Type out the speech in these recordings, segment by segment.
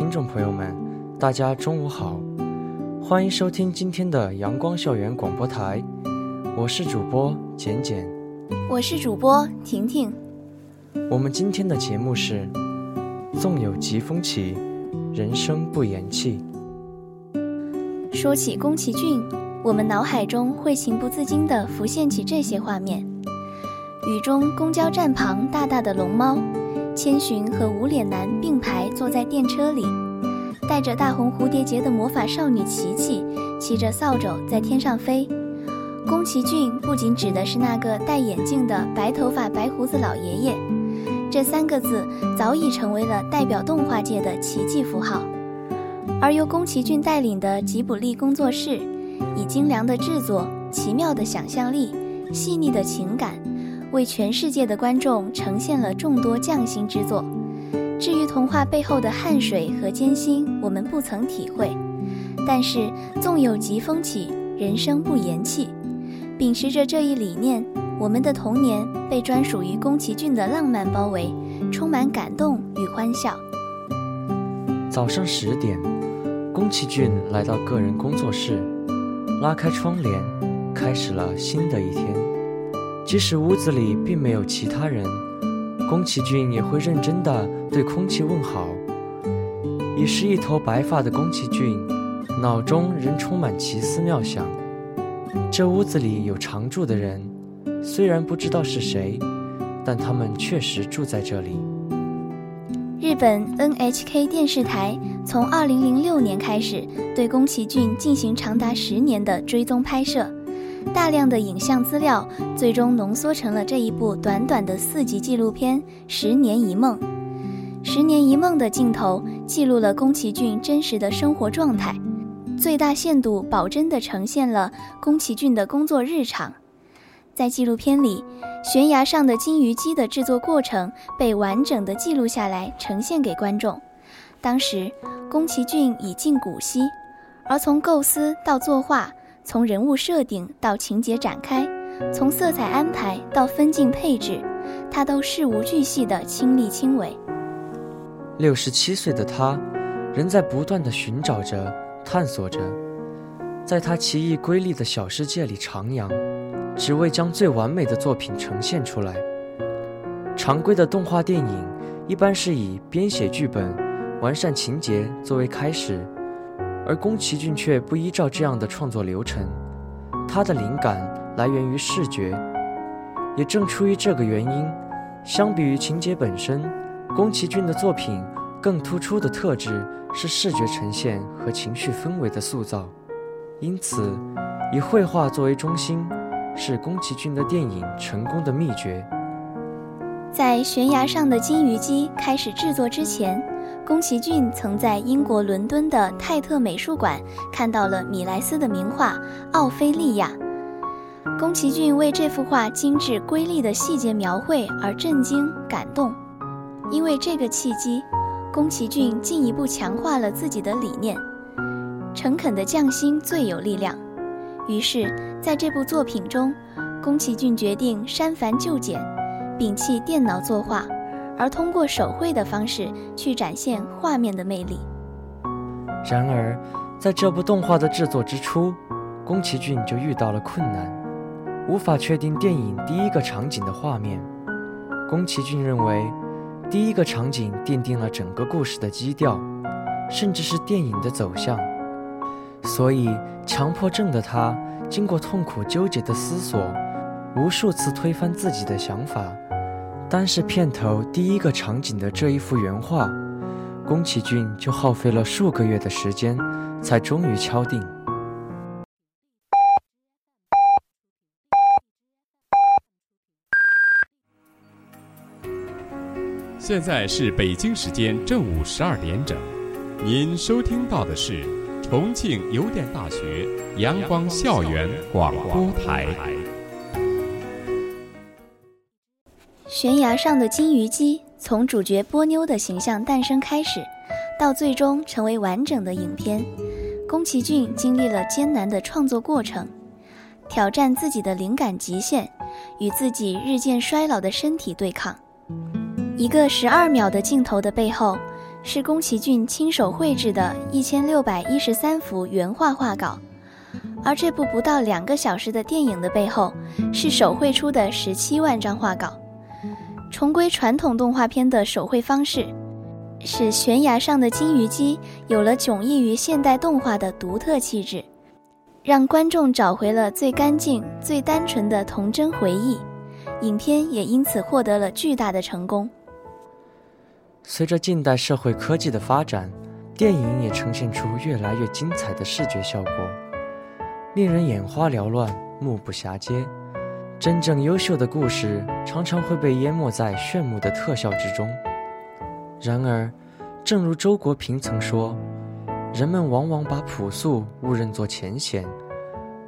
听众朋友们，大家中午好，欢迎收听今天的阳光校园广播台，我是主播简简，我是主播婷婷。我们今天的节目是《纵有疾风起，人生不言弃》。说起宫崎骏，我们脑海中会情不自禁地浮现起这些画面：雨中公交站旁大大的龙猫。千寻和无脸男并排坐在电车里，戴着大红蝴蝶结的魔法少女琪琪骑着扫帚在天上飞。宫崎骏不仅指的是那个戴眼镜的白头发白胡子老爷爷，这三个字早已成为了代表动画界的奇迹符号。而由宫崎骏带领的吉卜力工作室，以精良的制作、奇妙的想象力、细腻的情感。为全世界的观众呈现了众多匠心之作。至于童话背后的汗水和艰辛，我们不曾体会。但是，纵有疾风起，人生不言弃。秉持着这一理念，我们的童年被专属于宫崎骏的浪漫包围，充满感动与欢笑。早上十点，宫崎骏来到个人工作室，拉开窗帘，开始了新的一天。即使屋子里并没有其他人，宫崎骏也会认真地对空气问好。已是一头白发的宫崎骏，脑中仍充满奇思妙想。这屋子里有常住的人，虽然不知道是谁，但他们确实住在这里。日本 NHK 电视台从2006年开始对宫崎骏进行长达十年的追踪拍摄。大量的影像资料最终浓缩成了这一部短短的四集纪录片《十年一梦》。《十年一梦》的镜头记录了宫崎骏真实的生活状态，最大限度保真地呈现了宫崎骏的工作日常。在纪录片里，悬崖上的金鱼姬的制作过程被完整地记录下来，呈现给观众。当时，宫崎骏已近古稀，而从构思到作画。从人物设定到情节展开，从色彩安排到分镜配置，他都事无巨细地亲力亲为。六十七岁的他，仍在不断地寻找着、探索着，在他奇异瑰丽的小世界里徜徉，只为将最完美的作品呈现出来。常规的动画电影一般是以编写剧本、完善情节作为开始。而宫崎骏却不依照这样的创作流程，他的灵感来源于视觉。也正出于这个原因，相比于情节本身，宫崎骏的作品更突出的特质是视觉呈现和情绪氛围的塑造。因此，以绘画作为中心，是宫崎骏的电影成功的秘诀。在悬崖上的金鱼姬开始制作之前。宫崎骏曾在英国伦敦的泰特美术馆看到了米莱斯的名画《奥菲利亚》。宫崎骏为这幅画精致瑰丽的细节描绘而震惊感动。因为这个契机，宫崎骏进一步强化了自己的理念：诚恳的匠心最有力量。于是，在这部作品中，宫崎骏决定删繁就简，摒弃电脑作画。而通过手绘的方式去展现画面的魅力。然而，在这部动画的制作之初，宫崎骏就遇到了困难，无法确定电影第一个场景的画面。宫崎骏认为，第一个场景奠定了整个故事的基调，甚至是电影的走向。所以，强迫症的他经过痛苦纠结的思索，无数次推翻自己的想法。单是片头第一个场景的这一幅原画，宫崎骏就耗费了数个月的时间，才终于敲定。现在是北京时间正午十二点整，您收听到的是重庆邮电大学阳光校园广播台。悬崖上的金鱼姬从主角波妞的形象诞生开始，到最终成为完整的影片，宫崎骏经历了艰难的创作过程，挑战自己的灵感极限，与自己日渐衰老的身体对抗。一个十二秒的镜头的背后，是宫崎骏亲手绘制的一千六百一十三幅原画画稿，而这部不到两个小时的电影的背后，是手绘出的十七万张画稿。重归传统动画片的手绘方式，使悬崖上的金鱼姬有了迥异于现代动画的独特气质，让观众找回了最干净、最单纯的童真回忆。影片也因此获得了巨大的成功。随着近代社会科技的发展，电影也呈现出越来越精彩的视觉效果，令人眼花缭乱、目不暇接。真正优秀的故事常常会被淹没在炫目的特效之中。然而，正如周国平曾说：“人们往往把朴素误认作浅显，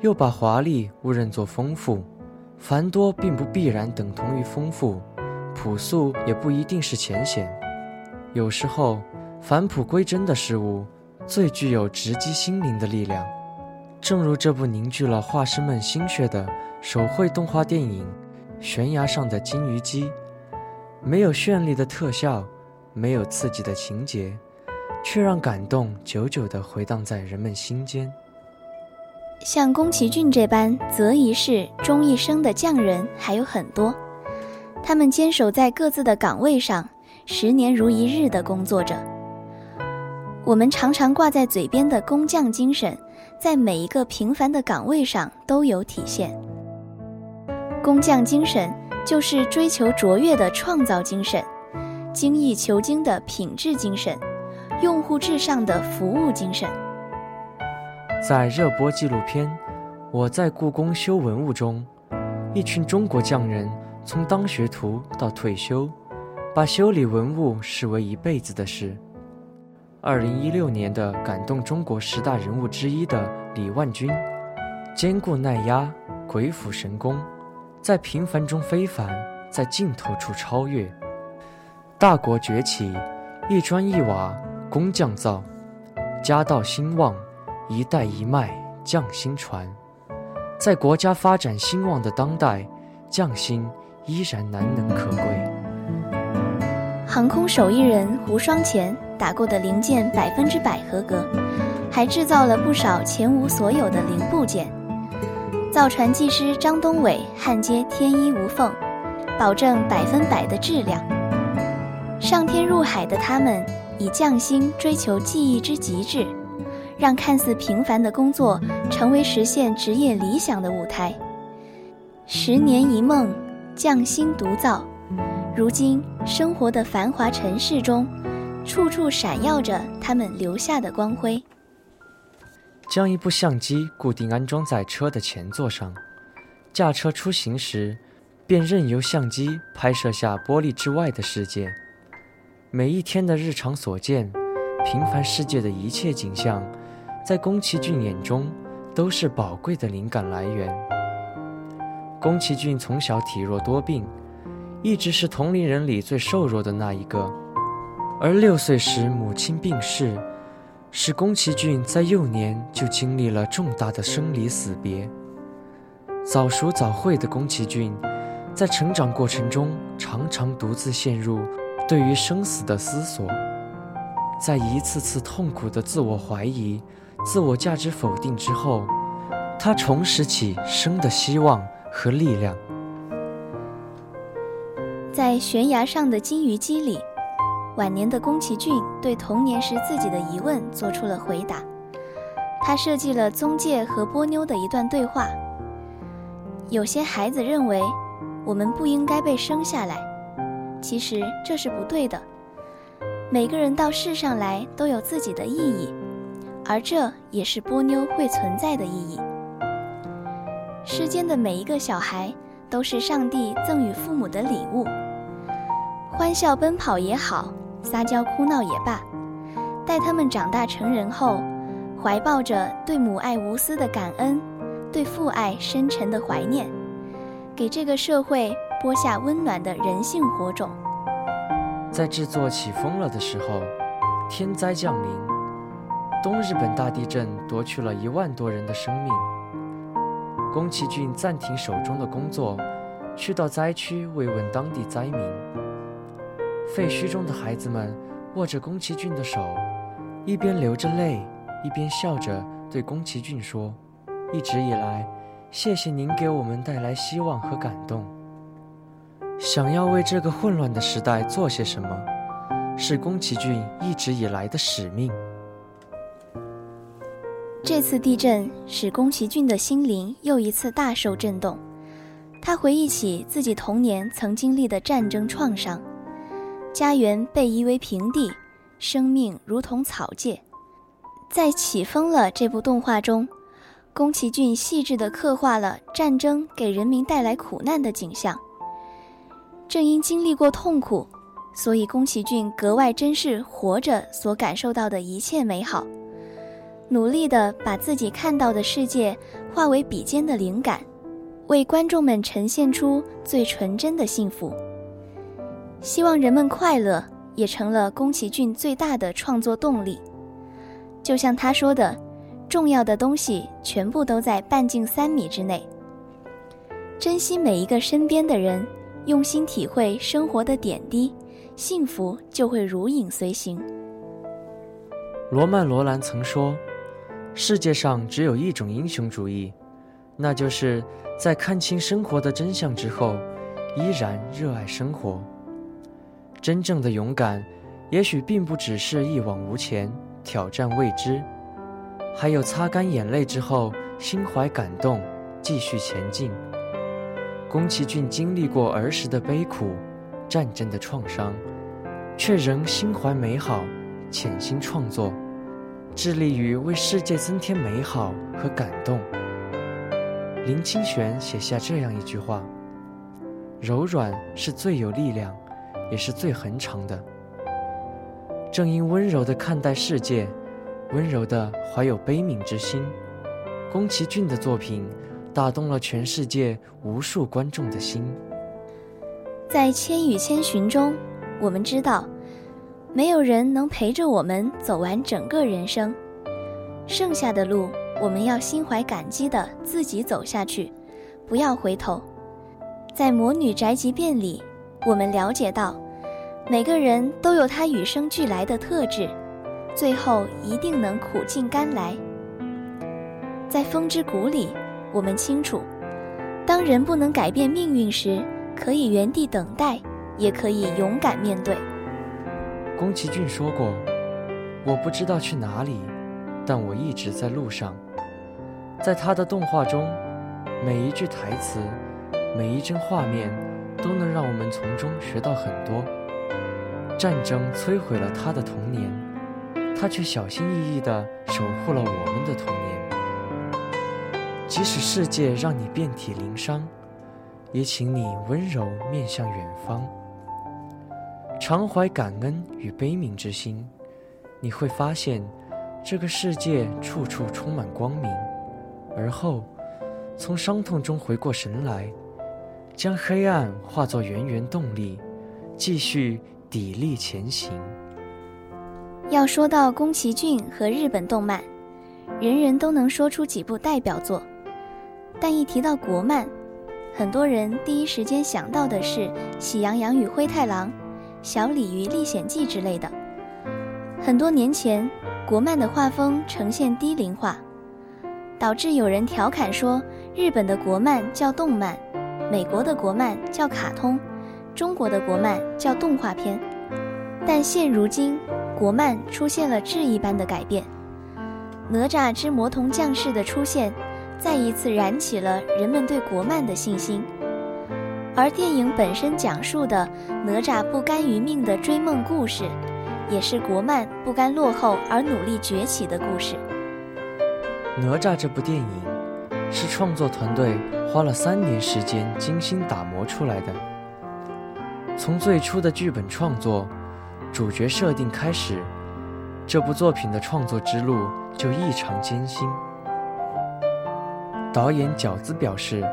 又把华丽误认作丰富。繁多并不必然等同于丰富，朴素也不一定是浅显。”有时候，返璞归真的事物最具有直击心灵的力量。正如这部凝聚了画师们心血的手绘动画电影《悬崖上的金鱼姬》，没有绚丽的特效，没有刺激的情节，却让感动久久地回荡在人们心间。像宫崎骏这般择一事终一生的匠人还有很多，他们坚守在各自的岗位上。十年如一日的工作着，我们常常挂在嘴边的工匠精神，在每一个平凡的岗位上都有体现。工匠精神就是追求卓越的创造精神，精益求精的品质精神，用户至上的服务精神。在热播纪录片《我在故宫修文物》中，一群中国匠人从当学徒到退休。把修理文物视为一辈子的事。二零一六年的感动中国十大人物之一的李万军，坚固耐压，鬼斧神工，在平凡中非凡，在尽头处超越。大国崛起，一砖一瓦工匠造；家道兴旺，一代一脉匠心传。在国家发展兴旺的当代，匠心依然难能可贵。航空手艺人胡双前打过的零件百分之百合格，还制造了不少前无所有的零部件。造船技师张东伟焊接天衣无缝，保证百分百的质量。上天入海的他们以匠心追求技艺之极致，让看似平凡的工作成为实现职业理想的舞台。十年一梦，匠心独造。如今，生活的繁华城市中，处处闪耀着他们留下的光辉。将一部相机固定安装在车的前座上，驾车出行时，便任由相机拍摄下玻璃之外的世界。每一天的日常所见，平凡世界的一切景象，在宫崎骏眼中都是宝贵的灵感来源。宫崎骏从小体弱多病。一直是同龄人里最瘦弱的那一个，而六岁时母亲病逝，使宫崎骏在幼年就经历了重大的生离死别。早熟早慧的宫崎骏，在成长过程中常常独自陷入对于生死的思索，在一次次痛苦的自我怀疑、自我价值否定之后，他重拾起生的希望和力量。在悬崖上的金鱼姬里，晚年的宫崎骏对童年时自己的疑问做出了回答。他设计了宗介和波妞的一段对话：有些孩子认为我们不应该被生下来，其实这是不对的。每个人到世上来都有自己的意义，而这也是波妞会存在的意义。世间的每一个小孩都是上帝赠予父母的礼物。欢笑奔跑也好，撒娇哭闹也罢，待他们长大成人后，怀抱着对母爱无私的感恩，对父爱深沉的怀念，给这个社会播下温暖的人性火种。在制作起风了的时候，天灾降临，东日本大地震夺去了一万多人的生命。宫崎骏暂停手中的工作，去到灾区慰问当地灾民。废墟中的孩子们握着宫崎骏的手，一边流着泪，一边笑着对宫崎骏说：“一直以来，谢谢您给我们带来希望和感动。想要为这个混乱的时代做些什么，是宫崎骏一直以来的使命。”这次地震使宫崎骏的心灵又一次大受震动，他回忆起自己童年曾经历的战争创伤。家园被夷为平地，生命如同草芥。在《起风了》这部动画中，宫崎骏细致地刻画了战争给人民带来苦难的景象。正因经历过痛苦，所以宫崎骏格外珍视活着所感受到的一切美好，努力地把自己看到的世界化为笔尖的灵感，为观众们呈现出最纯真的幸福。希望人们快乐，也成了宫崎骏最大的创作动力。就像他说的：“重要的东西全部都在半径三米之内。”珍惜每一个身边的人，用心体会生活的点滴，幸福就会如影随形。罗曼·罗兰曾说：“世界上只有一种英雄主义，那就是在看清生活的真相之后，依然热爱生活。”真正的勇敢，也许并不只是一往无前、挑战未知，还有擦干眼泪之后心怀感动、继续前进。宫崎骏经历过儿时的悲苦、战争的创伤，却仍心怀美好，潜心创作，致力于为世界增添美好和感动。林清玄写下这样一句话：“柔软是最有力量。”也是最恒长的。正因温柔的看待世界，温柔的怀有悲悯之心，宫崎骏的作品打动了全世界无数观众的心。在《千与千寻》中，我们知道，没有人能陪着我们走完整个人生，剩下的路，我们要心怀感激的自己走下去，不要回头。在《魔女宅急便》里。我们了解到，每个人都有他与生俱来的特质，最后一定能苦尽甘来。在《风之谷》里，我们清楚，当人不能改变命运时，可以原地等待，也可以勇敢面对。宫崎骏说过：“我不知道去哪里，但我一直在路上。”在他的动画中，每一句台词，每一帧画面。都能让我们从中学到很多。战争摧毁了他的童年，他却小心翼翼地守护了我们的童年。即使世界让你遍体鳞伤，也请你温柔面向远方，常怀感恩与悲悯之心，你会发现这个世界处处充满光明。而后，从伤痛中回过神来。将黑暗化作源源动力，继续砥砺前行。要说到宫崎骏和日本动漫，人人都能说出几部代表作，但一提到国漫，很多人第一时间想到的是《喜羊羊与灰太狼》《小鲤鱼历险记》之类的。很多年前，国漫的画风呈现低龄化，导致有人调侃说，日本的国漫叫动漫。美国的国漫叫卡通，中国的国漫叫动画片，但现如今，国漫出现了质一般的改变。哪吒之魔童降世的出现，再一次燃起了人们对国漫的信心。而电影本身讲述的哪吒不甘于命的追梦故事，也是国漫不甘落后而努力崛起的故事。哪吒这部电影。是创作团队花了三年时间精心打磨出来的。从最初的剧本创作、主角设定开始，这部作品的创作之路就异常艰辛。导演饺子表示，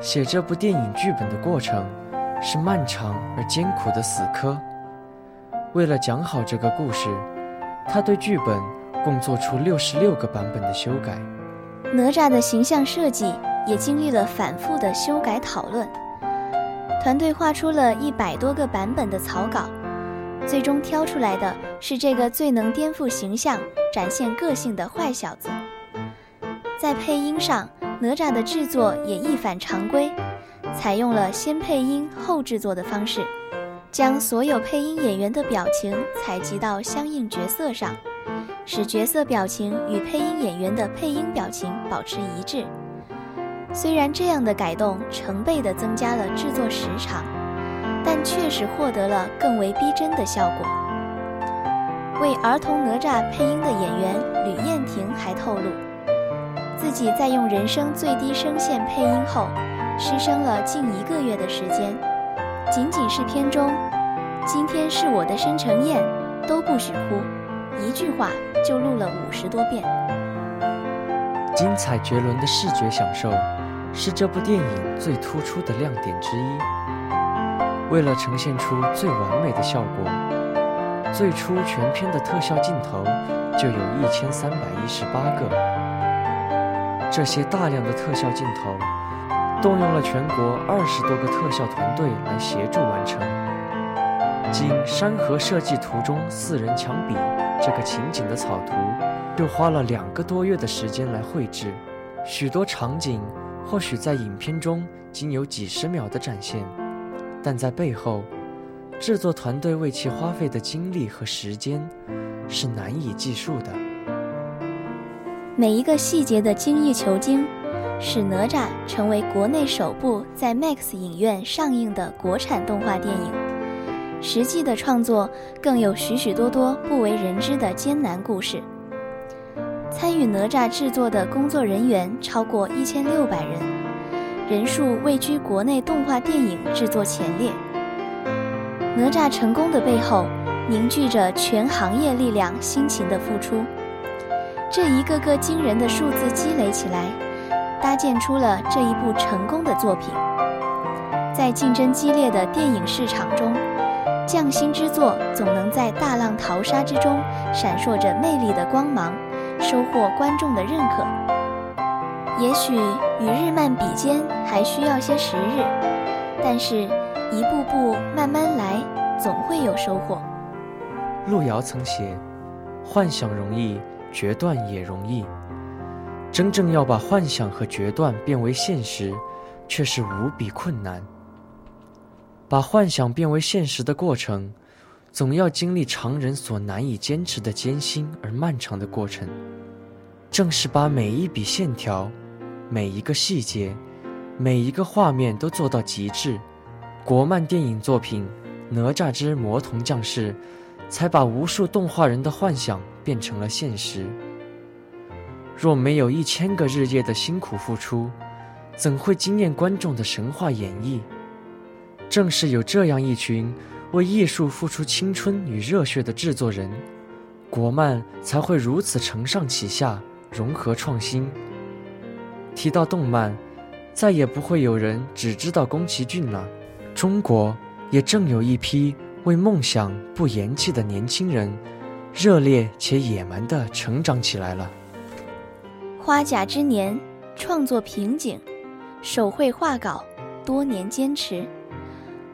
写这部电影剧本的过程是漫长而艰苦的死磕。为了讲好这个故事，他对剧本共做出六十六个版本的修改。哪吒的形象设计也经历了反复的修改讨论。团队画出了一百多个版本的草稿，最终挑出来的是这个最能颠覆形象、展现个性的坏小子。在配音上，哪吒的制作也一反常规，采用了先配音后制作的方式，将所有配音演员的表情采集到相应角色上，使角色表情与配音演员的配音表情保持一致。虽然这样的改动成倍地增加了制作时长，但确实获得了更为逼真的效果。为儿童哪吒配音的演员吕燕婷还透露，自己在用人声最低声线配音后，失声了近一个月的时间。仅仅是片中“今天是我的生辰宴”都不许哭，一句话就录了五十多遍。精彩绝伦的视觉享受。是这部电影最突出的亮点之一。为了呈现出最完美的效果，最初全片的特效镜头就有一千三百一十八个。这些大量的特效镜头，动用了全国二十多个特效团队来协助完成。仅《山河设计图》中四人墙壁这个情景的草图，就花了两个多月的时间来绘制，许多场景。或许在影片中仅有几十秒的展现，但在背后，制作团队为其花费的精力和时间是难以计数的。每一个细节的精益求精，使哪吒成为国内首部在 Max 影院上映的国产动画电影。实际的创作更有许许多多不为人知的艰难故事。参与哪吒制作的工作人员超过一千六百人，人数位居国内动画电影制作前列。哪吒成功的背后，凝聚着全行业力量辛勤的付出。这一个个惊人的数字积累起来，搭建出了这一部成功的作品。在竞争激烈的电影市场中，匠心之作总能在大浪淘沙之中闪烁着魅力的光芒。收获观众的认可，也许与日漫比肩还需要些时日，但是一步步慢慢来，总会有收获。路遥曾写：“幻想容易，决断也容易。真正要把幻想和决断变为现实，却是无比困难。把幻想变为现实的过程。”总要经历常人所难以坚持的艰辛而漫长的过程。正是把每一笔线条、每一个细节、每一个画面都做到极致，国漫电影作品《哪吒之魔童降世》才把无数动画人的幻想变成了现实。若没有一千个日夜的辛苦付出，怎会惊艳观众的神话演绎？正是有这样一群。为艺术付出青春与热血的制作人，国漫才会如此承上启下，融合创新。提到动漫，再也不会有人只知道宫崎骏了。中国也正有一批为梦想不言弃的年轻人，热烈且野蛮地成长起来了。花甲之年，创作瓶颈，手绘画稿，多年坚持。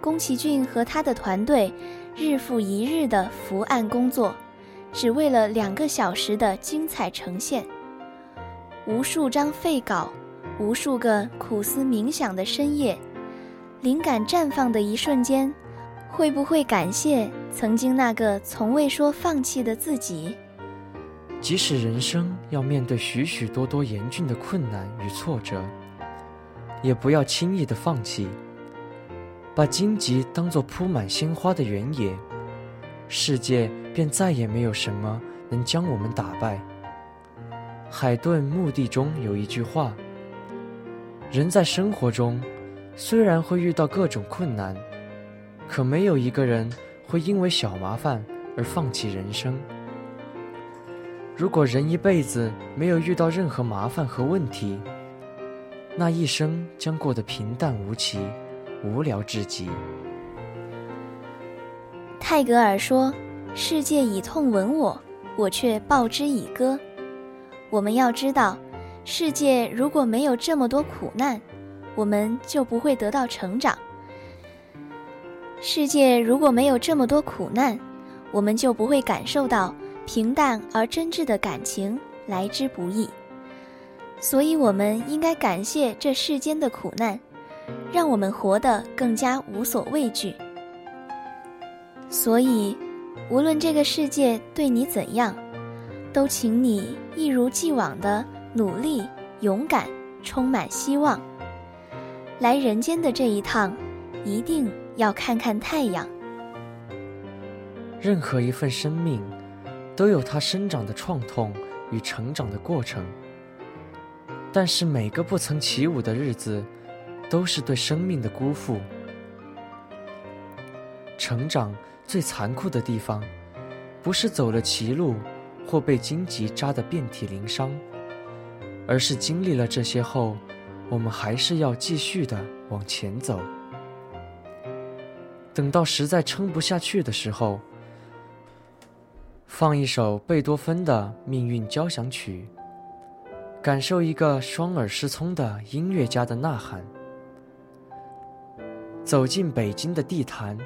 宫崎骏和他的团队日复一日的伏案工作，只为了两个小时的精彩呈现。无数张废稿，无数个苦思冥想的深夜，灵感绽放的一瞬间，会不会感谢曾经那个从未说放弃的自己？即使人生要面对许许多多严峻的困难与挫折，也不要轻易的放弃。把荆棘当作铺满鲜花的原野，世界便再也没有什么能将我们打败。海顿墓地中有一句话：人在生活中，虽然会遇到各种困难，可没有一个人会因为小麻烦而放弃人生。如果人一辈子没有遇到任何麻烦和问题，那一生将过得平淡无奇，无聊至极。泰戈尔说：“世界以痛吻我，我却报之以歌。”我们要知道，世界如果没有这么多苦难，我们就不会得到成长；世界如果没有这么多苦难，我们就不会感受到。平淡而真挚的感情来之不易，所以我们应该感谢这世间的苦难，让我们活得更加无所畏惧。所以，无论这个世界对你怎样，都请你一如既往的努力、勇敢、充满希望。来人间的这一趟，一定要看看太阳。任何一份生命。都有它生长的创痛与成长的过程，但是每个不曾起舞的日子，都是对生命的辜负。成长最残酷的地方，不是走了歧路或被荆棘扎得遍体鳞伤，而是经历了这些后，我们还是要继续的往前走。等到实在撑不下去的时候。放一首贝多芬的《命运交响曲》，感受一个双耳失聪的音乐家的呐喊。走进北京的地坛，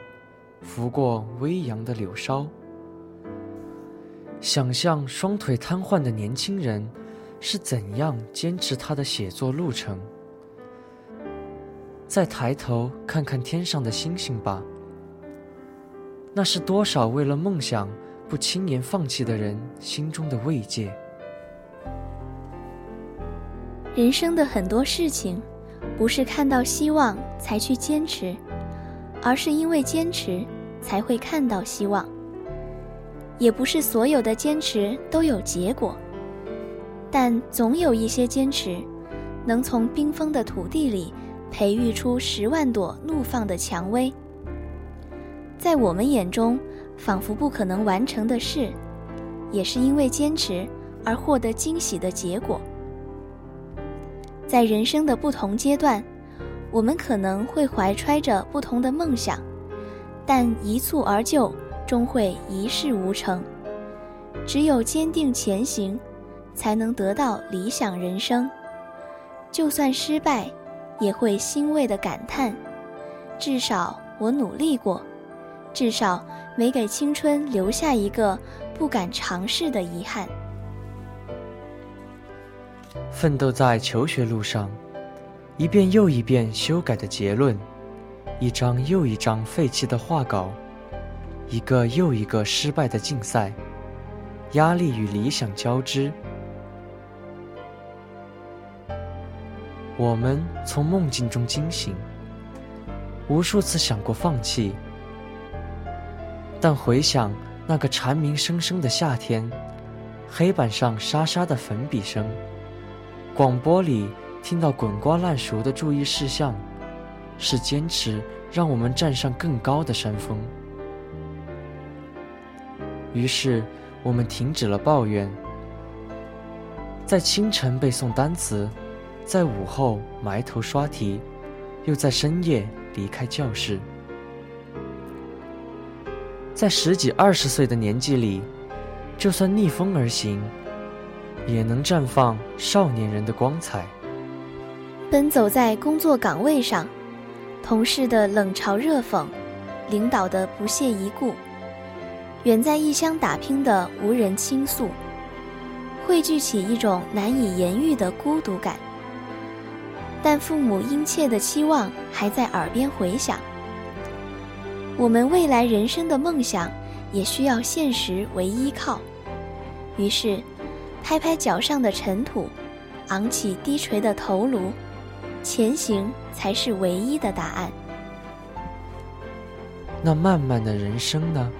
拂过微扬的柳梢，想象双腿瘫痪的年轻人是怎样坚持他的写作路程。再抬头看看天上的星星吧，那是多少为了梦想。不轻言放弃的人心中的慰藉。人生的很多事情，不是看到希望才去坚持，而是因为坚持才会看到希望。也不是所有的坚持都有结果，但总有一些坚持，能从冰封的土地里培育出十万朵怒放的蔷薇。在我们眼中。仿佛不可能完成的事，也是因为坚持而获得惊喜的结果。在人生的不同阶段，我们可能会怀揣着不同的梦想，但一蹴而就终会一事无成。只有坚定前行，才能得到理想人生。就算失败，也会欣慰的感叹：至少我努力过。至少没给青春留下一个不敢尝试的遗憾。奋斗在求学路上，一遍又一遍修改的结论，一张又一张废弃的画稿，一个又一个失败的竞赛，压力与理想交织。我们从梦境中惊醒，无数次想过放弃。但回想那个蝉鸣声声的夏天，黑板上沙沙的粉笔声，广播里听到滚瓜烂熟的注意事项，是坚持让我们站上更高的山峰。于是，我们停止了抱怨，在清晨背诵单词，在午后埋头刷题，又在深夜离开教室。在十几二十岁的年纪里，就算逆风而行，也能绽放少年人的光彩。奔走在工作岗位上，同事的冷嘲热讽，领导的不屑一顾，远在异乡打拼的无人倾诉，汇聚起一种难以言喻的孤独感。但父母殷切的期望还在耳边回响。我们未来人生的梦想，也需要现实为依靠。于是，拍拍脚上的尘土，昂起低垂的头颅，前行才是唯一的答案。那漫漫的人生呢？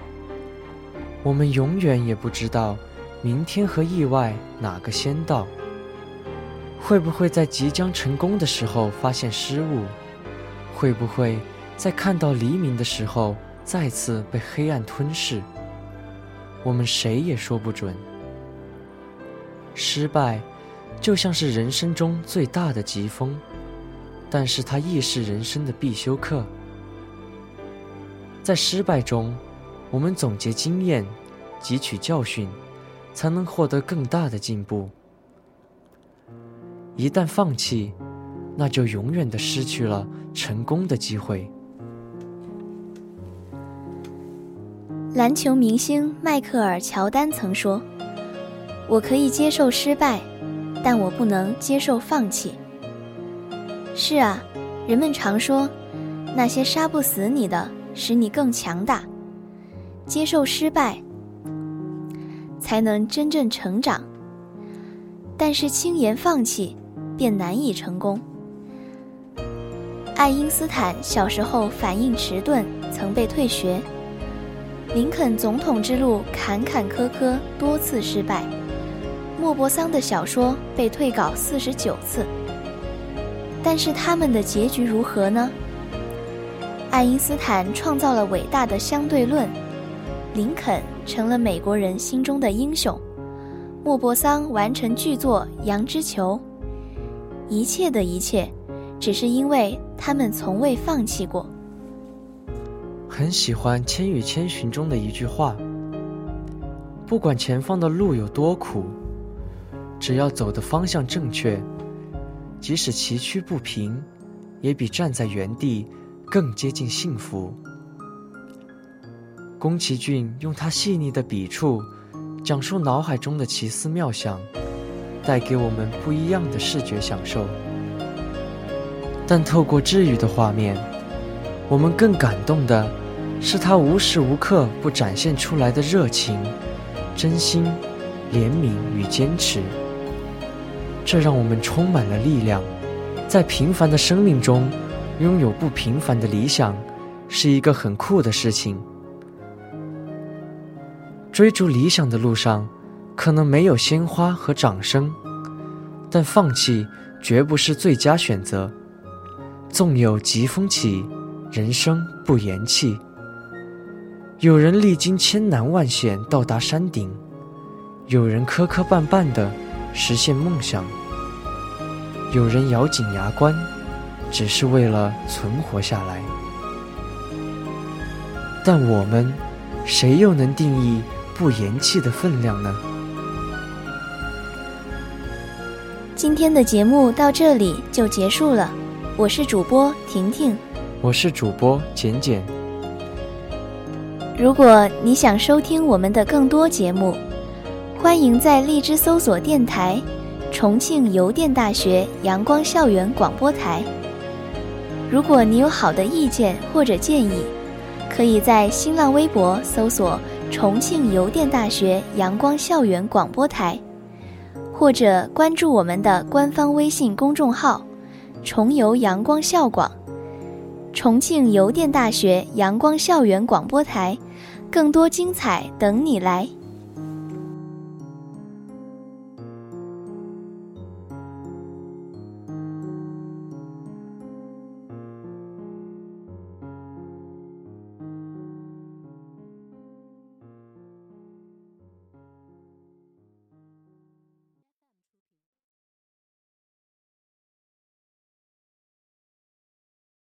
我们永远也不知道，明天和意外哪个先到。会不会在即将成功的时候发现失误？会不会？在看到黎明的时候再次被黑暗吞噬，我们谁也说不准。失败，就像是人生中最大的疾风，但是它亦是人生的必修课。在失败中，我们总结经验，汲取教训，才能获得更大的进步。一旦放弃，那就永远的失去了成功的机会。篮球明星迈克尔·乔丹曾说：“我可以接受失败，但我不能接受放弃。”是啊，人们常说，那些杀不死你的，使你更强大。接受失败，才能真正成长。但是轻言放弃，便难以成功。爱因斯坦小时候反应迟钝，曾被退学。林肯总统之路坎坎坷坷，多次失败。莫泊桑的小说被退稿四十九次。但是他们的结局如何呢？爱因斯坦创造了伟大的相对论，林肯成了美国人心中的英雄，莫泊桑完成巨作《羊脂球》。一切的一切，只是因为他们从未放弃过。很喜欢《千与千寻》中的一句话：“不管前方的路有多苦，只要走的方向正确，即使崎岖不平，也比站在原地更接近幸福。”宫崎骏用他细腻的笔触，讲述脑海中的奇思妙想，带给我们不一样的视觉享受。但透过治愈的画面，我们更感动的。是他无时无刻不展现出来的热情、真心、怜悯与坚持，这让我们充满了力量。在平凡的生命中，拥有不平凡的理想，是一个很酷的事情。追逐理想的路上，可能没有鲜花和掌声，但放弃绝不是最佳选择。纵有疾风起，人生不言弃。有人历经千难万险到达山顶，有人磕磕绊绊的实现梦想，有人咬紧牙关，只是为了存活下来。但我们，谁又能定义不言弃的分量呢？今天的节目到这里就结束了，我是主播婷婷，我是主播简简。如果你想收听我们的更多节目，欢迎在荔枝搜索电台“重庆邮电大学阳光校园广播台”。如果你有好的意见或者建议，可以在新浪微博搜索“重庆邮电大学阳光校园广播台”，或者关注我们的官方微信公众号“重邮阳光校广”。重庆邮电大学阳光校园广播台。更多精彩等你来。